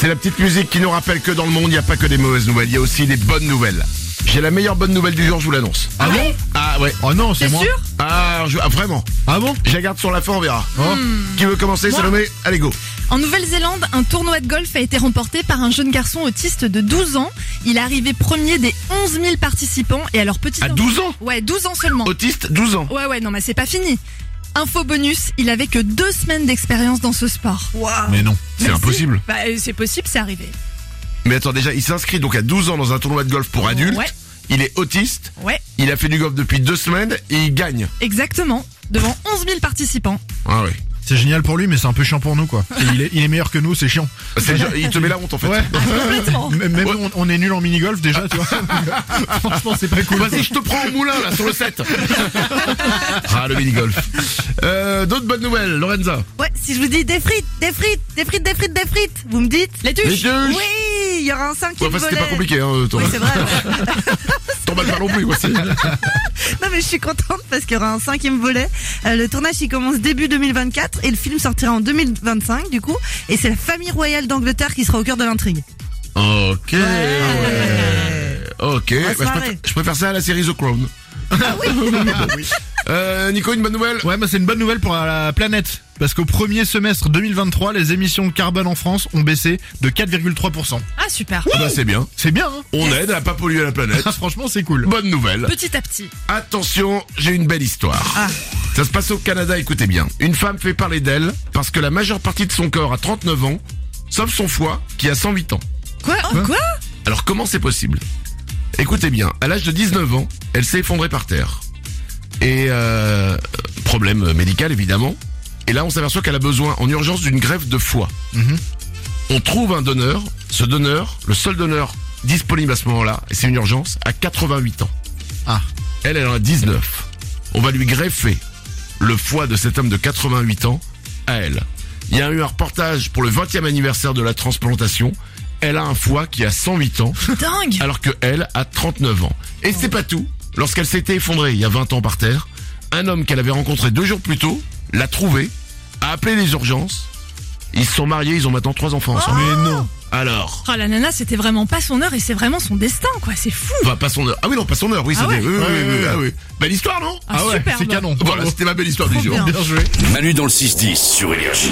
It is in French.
C'est la petite musique qui nous rappelle que dans le monde, il n'y a pas que des mauvaises nouvelles, il y a aussi des bonnes nouvelles. J'ai la meilleure bonne nouvelle du jour, je vous l'annonce. Ah bon Ah ouais. Oh non, c'est T'es moi. sûr Ah, je- ah, vraiment. Ah bon Je la garde sur la fin, on verra. Oh. Qui veut commencer, Moi. Salomé Allez, go. En Nouvelle-Zélande, un tournoi de golf a été remporté par un jeune garçon autiste de 12 ans. Il est arrivé premier des 11 000 participants et alors petit À 12 ans Ouais, 12 ans seulement. Autiste, 12 ans. Ouais, ouais, non, mais c'est pas fini. Info bonus, il avait que deux semaines d'expérience dans ce sport. Mais non. C'est impossible. Bah, euh, c'est possible, c'est arrivé. Mais attends, déjà, il s'inscrit donc à 12 ans dans un tournoi de golf pour adultes. Ouais. Il est autiste. Ouais, Il a fait du golf depuis deux semaines et il gagne. exactement. Devant 11 000 participants. Ah ouais. C'est génial pour lui, mais c'est un peu chiant pour nous, quoi. Et il, est, il est meilleur que nous, c'est chiant. C'est- il te met la honte en fait. Ouais. Complètement. M- Même nous, on, on est nul en mini-golf déjà, tu vois. Franchement, c'est pas cool. Vas-y, je te prends au moulin là sur le 7. ah le mini golf. Euh, D'autres bonnes nouvelles, Lorenza. Ouais, si je vous dis des frites, des frites, des frites, des frites, des frites, vous me dites Les tuches. Les tuches. Oui, il y aura un cinquième Ouais, enfin, c'était volet. pas compliqué, hein. T'en Oui, c'est vrai. ouais. T'emballes pas non plus, non mais je suis contente parce qu'il y aura un cinquième volet. Euh, le tournage il commence début 2024 et le film sortira en 2025 du coup. Et c'est la famille royale d'Angleterre qui sera au cœur de l'intrigue. Ok. ouais. Ok. Bah, je, préfère, marrer. je préfère ça à la série The Crown. Euh, Nico, une bonne nouvelle Ouais, bah c'est une bonne nouvelle pour la planète. Parce qu'au premier semestre 2023, les émissions de carbone en France ont baissé de 4,3%. Ah, super. Ah bah c'est bien. C'est bien, hein On aide à pas polluer la planète. Ah, Franchement, c'est cool. Bonne nouvelle. Petit à petit. Attention, j'ai une belle histoire. Ça se passe au Canada, écoutez bien. Une femme fait parler d'elle parce que la majeure partie de son corps a 39 ans, sauf son foie qui a 108 ans. Quoi? Quoi? Alors comment c'est possible? Écoutez bien, à l'âge de 19 ans, elle s'est effondrée par terre. Et euh, problème médical évidemment. Et là on s'aperçoit qu'elle a besoin en urgence d'une greffe de foie. Mhm. On trouve un donneur. Ce donneur, le seul donneur disponible à ce moment-là, et c'est une urgence, à 88 ans. Ah. Elle, elle en a 19. On va lui greffer le foie de cet homme de 88 ans à elle. Il y a eu un reportage pour le 20e anniversaire de la transplantation. Elle a un foie qui a 108 ans, Dingue alors que elle a 39 ans. Et c'est pas tout. Lorsqu'elle s'était effondrée il y a 20 ans par terre, un homme qu'elle avait rencontré deux jours plus tôt l'a trouvée, a appelé les urgences. Ils se sont mariés, ils ont maintenant trois enfants ensemble. Mais non. Alors, Oh, la nana, c'était vraiment pas son heure et c'est vraiment son destin, quoi. C'est fou. enfin, pas son heure. Ah oui, non, pas son heure, oui, Ah c'était. ouais oui, oui, Ouais, oui, ouais, oui, ouais. ah oui. Belle histoire, non? Ah, ouais, superbe. c'est canon. Voilà, c'était ma belle histoire du Trop jour. bien. Bien joué. Manu dans le 6-10 sur Énergie.